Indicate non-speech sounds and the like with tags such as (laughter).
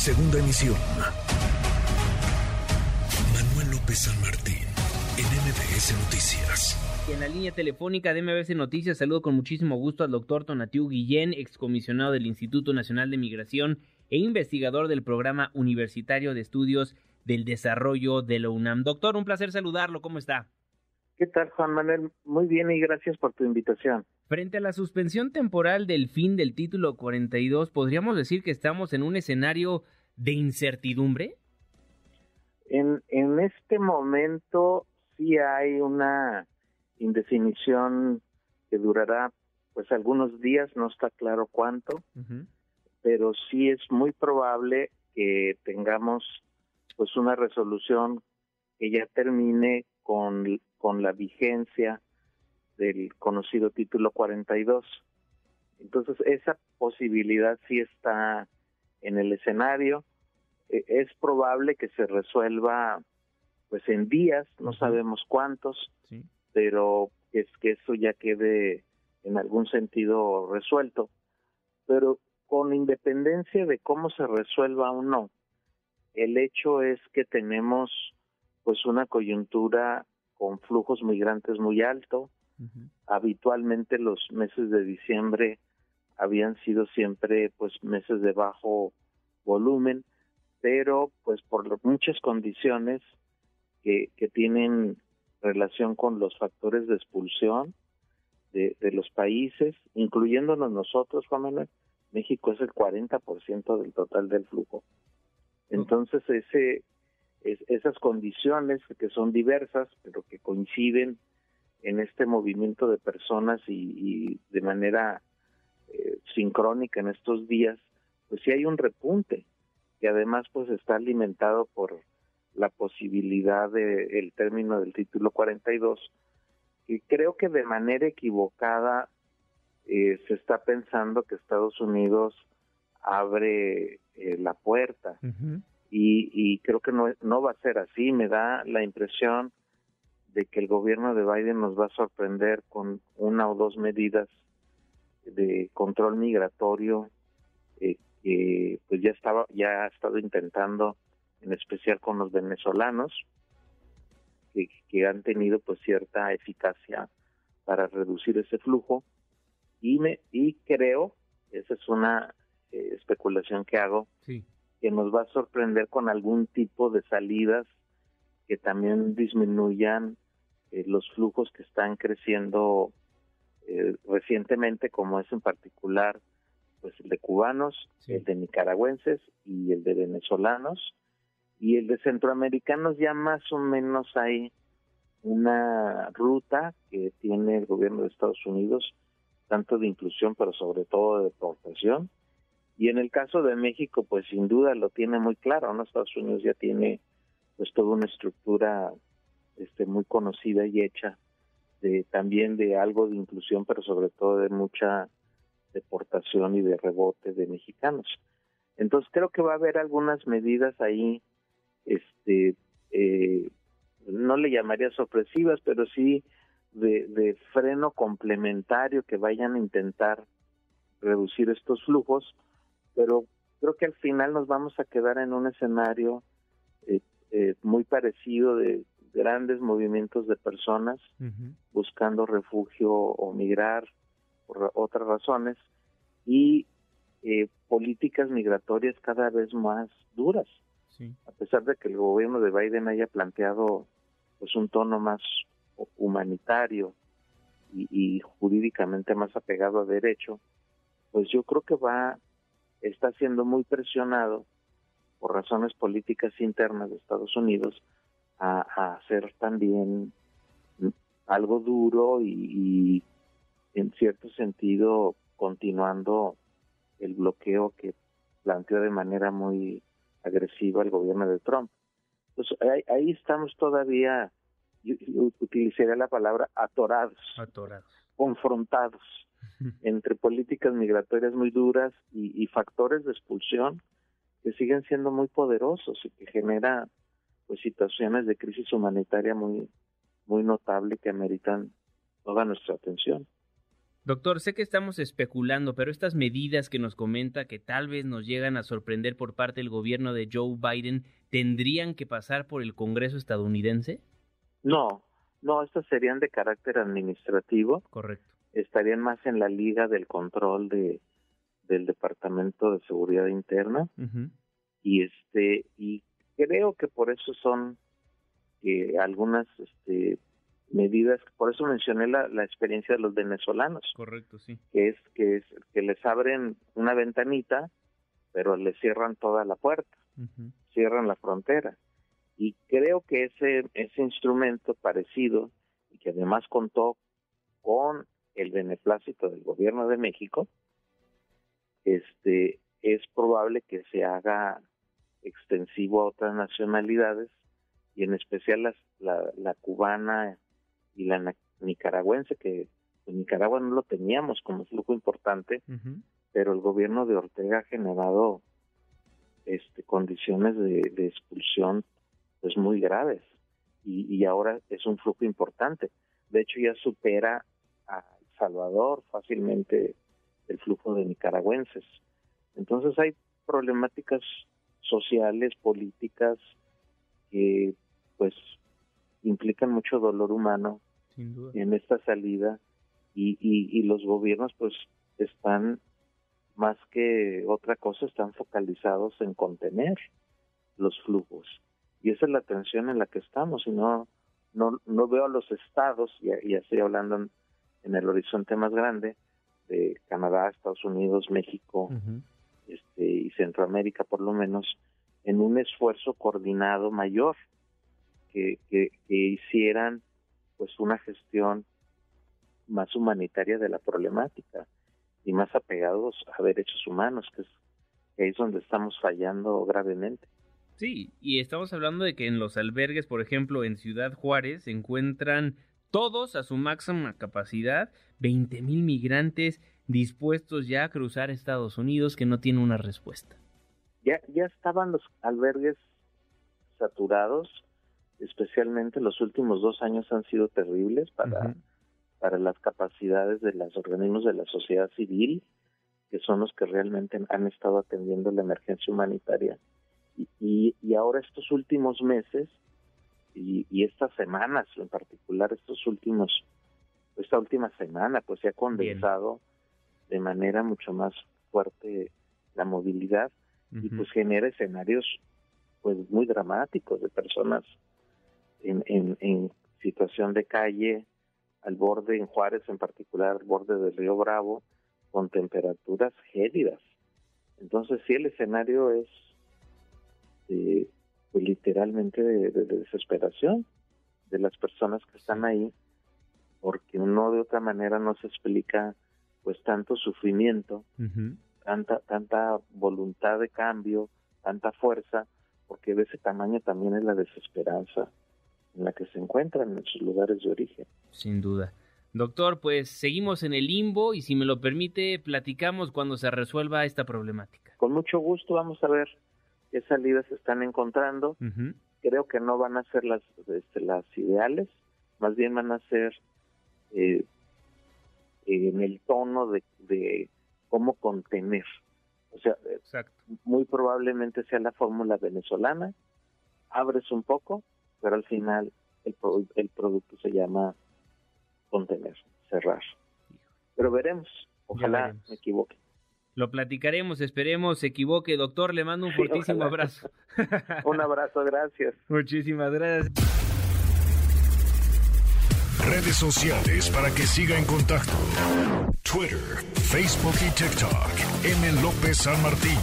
Segunda emisión. Manuel López San Martín, en MBS Noticias. en la línea telefónica de MBS Noticias saludo con muchísimo gusto al doctor Tonatiu Guillén, excomisionado del Instituto Nacional de Migración e investigador del Programa Universitario de Estudios del Desarrollo de la UNAM. Doctor, un placer saludarlo. ¿Cómo está? ¿Qué tal, Juan Manuel? Muy bien y gracias por tu invitación. Frente a la suspensión temporal del fin del título 42, ¿podríamos decir que estamos en un escenario de incertidumbre? En, en este momento sí hay una indefinición que durará pues algunos días, no está claro cuánto, pero sí es muy probable que tengamos pues una resolución que ya termine con, con la vigencia del conocido título 42. Entonces, esa posibilidad sí está en el escenario. E, es probable que se resuelva pues en días, no sabemos cuántos, pero es que eso ya quede en algún sentido resuelto. Pero con independencia de cómo se resuelva o no, el hecho es que tenemos pues una coyuntura con flujos migrantes muy alto. Habitualmente los meses de diciembre habían sido siempre pues meses de bajo volumen, pero pues por muchas condiciones que, que tienen relación con los factores de expulsión de, de los países, incluyéndonos nosotros, Juan Manuel, México es el 40% del total del flujo. Entonces, ese, esas condiciones que son diversas, pero que coinciden en este movimiento de personas y, de manera eh, sincrónica en estos días, pues sí hay un repunte que además pues está alimentado por la posibilidad de el término del título 42 y creo que de manera equivocada eh, se está pensando que Estados Unidos abre eh, la puerta y, creo que no, no va a ser así. Me da la impresión de que el gobierno de Biden nos va a sorprender con una o dos medidas de control migratorio eh, que pues ya estaba ya ha estado intentando en especial con los venezolanos que, que han tenido pues cierta eficacia para reducir ese flujo. Y me y creo esa es una eh, especulación que hago que nos va a sorprender con algún tipo de salidas que también disminuyan eh, los flujos que están creciendo eh, recientemente como es en particular pues el de cubanos el de nicaragüenses y el de venezolanos y el de centroamericanos ya más o menos hay una ruta que tiene el gobierno de Estados Unidos tanto de inclusión, pero sobre todo de deportación. Y en el caso de México, pues sin duda lo tiene muy claro, ¿no? Estados Unidos ya tiene pues toda una estructura este muy conocida y hecha de también de algo de inclusión, pero sobre todo de mucha deportación y de rebote de mexicanos. Entonces creo que va a haber algunas medidas ahí, este, eh, no le llamaría sorpresivas, pero sí de, freno complementario que vayan a intentar reducir estos flujos, pero creo que al final nos vamos a quedar en un escenario eh, eh, muy parecido de grandes movimientos de personas buscando refugio o migrar por otras razones y eh, políticas migratorias cada vez más duras. A pesar de que el gobierno de Biden haya planteado pues un tono más humanitario y, jurídicamente más apegado a derecho, pues yo creo que va, está siendo muy presionado por razones políticas internas de Estados Unidos a, hacer también algo duro y, en cierto sentido continuando el bloqueo que planteó de manera muy agresiva el gobierno de Trump. Pues ahí, ahí estamos todavía yo, utilizaría la palabra atorados, confrontados entre políticas migratorias muy duras y, factores de expulsión que siguen siendo muy poderosos y que genera pues situaciones de crisis humanitaria muy muy notable que ameritan toda nuestra atención. Doctor, sé que estamos especulando, pero estas medidas que nos comenta que tal vez nos llegan a sorprender por parte del gobierno de Joe Biden, ¿tendrían que pasar por el Congreso estadounidense? No, no, estas serían de carácter administrativo. Correcto. Estarían más en la liga del control de del Departamento de Seguridad Interna y este y creo que por eso son eh, algunas este, medidas, por eso mencioné la, la experiencia de los venezolanos. Correcto, sí. Que es, que es que les abren una ventanita, pero les cierran toda la puerta, cierran la frontera. Y creo que ese, ese instrumento parecido, y que además contó con el beneplácito del gobierno de México, este es probable que se haga extensivo a otras nacionalidades y en especial las, la, la cubana y la nicaragüense, que en Nicaragua no lo teníamos como flujo importante, pero el gobierno de Ortega ha generado este, condiciones de, expulsión pues muy graves y, y, ahora es un flujo importante. De hecho ya supera a El Salvador fácilmente el flujo de nicaragüenses. Entonces hay problemáticas sociales, políticas que pues implican mucho dolor humano en esta salida y, y, los gobiernos pues están más que otra cosa están focalizados en contener los flujos y esa es la tensión en la que estamos y no no, no veo a los estados y ya estoy hablando en, el horizonte más grande de Canadá, Estados Unidos, México este, y Centroamérica por lo menos en un esfuerzo coordinado mayor que, que, hicieran pues una gestión más humanitaria de la problemática y más apegados a derechos humanos, que es, que es donde estamos fallando gravemente. Sí, y estamos hablando de que en los albergues, por ejemplo, en Ciudad Juárez, se encuentran todos a su máxima capacidad, 20 mil migrantes dispuestos ya a cruzar Estados Unidos que no tienen una respuesta. Ya, ya estaban los albergues saturados especialmente los últimos dos años han sido terribles para, para las capacidades de los organismos de la sociedad civil, que son los que realmente han estado atendiendo la emergencia humanitaria. Y, y, ahora estos últimos meses y, y, estas semanas, en particular estos últimos, esta última semana, pues se ha condensado de manera mucho más fuerte la movilidad y pues genera escenarios pues muy dramáticos de personas en, en, situación de calle, al borde, en Juárez en particular, al borde del río Bravo, con temperaturas gélidas. Entonces sí, el escenario es eh, pues, literalmente de, desesperación de las personas que están ahí, porque uno de otra manera no se explica pues tanto sufrimiento, tanta, tanta voluntad de cambio, tanta fuerza, porque de ese tamaño también es la desesperanza en la que se encuentran en sus lugares de origen. Sin duda. Doctor, pues seguimos en el limbo y si me lo permite, platicamos cuando se resuelva esta problemática. Con mucho gusto vamos a ver qué salidas están encontrando. Creo que no van a ser las, este, las ideales, más bien van a ser eh, en el tono de, de cómo contener. O sea, muy probablemente sea la fórmula venezolana, abres un poco, pero al final el, el producto se llama contener, cerrar. Pero veremos, ojalá me equivoque. Lo platicaremos, esperemos se equivoque. Doctor, le mando un fortísimo abrazo. (laughs) un abrazo, gracias. Muchísimas gracias. Redes sociales para que siga en contacto: Twitter, Facebook y TikTok. M. López San Martín.